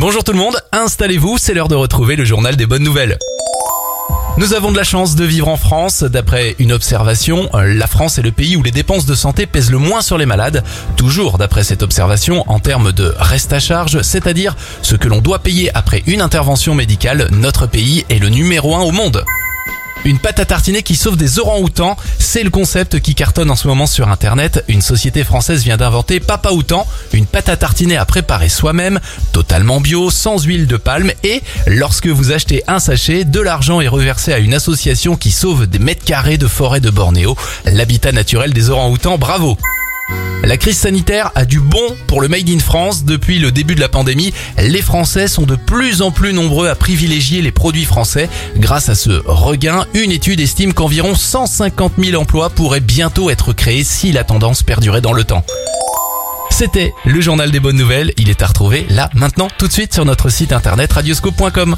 Bonjour tout le monde, installez-vous, c'est l'heure de retrouver le journal des bonnes nouvelles. Nous avons de la chance de vivre en France. D'après une observation, la France est le pays où les dépenses de santé pèsent le moins sur les malades. Toujours d'après cette observation, en termes de reste à charge, c'est-à-dire ce que l'on doit payer après une intervention médicale, notre pays est le numéro un au monde. Une pâte à tartiner qui sauve des orang-outans, c'est le concept qui cartonne en ce moment sur internet. Une société française vient d'inventer Papa Outan, une pâte à tartiner à préparer soi-même, totalement bio, sans huile de palme et lorsque vous achetez un sachet, de l'argent est reversé à une association qui sauve des mètres carrés de forêt de Bornéo, l'habitat naturel des orang-outans. Bravo! La crise sanitaire a du bon pour le Made in France. Depuis le début de la pandémie, les Français sont de plus en plus nombreux à privilégier les produits français. Grâce à ce regain, une étude estime qu'environ 150 000 emplois pourraient bientôt être créés si la tendance perdurait dans le temps. C'était le journal des bonnes nouvelles. Il est à retrouver là, maintenant, tout de suite sur notre site internet radioscope.com.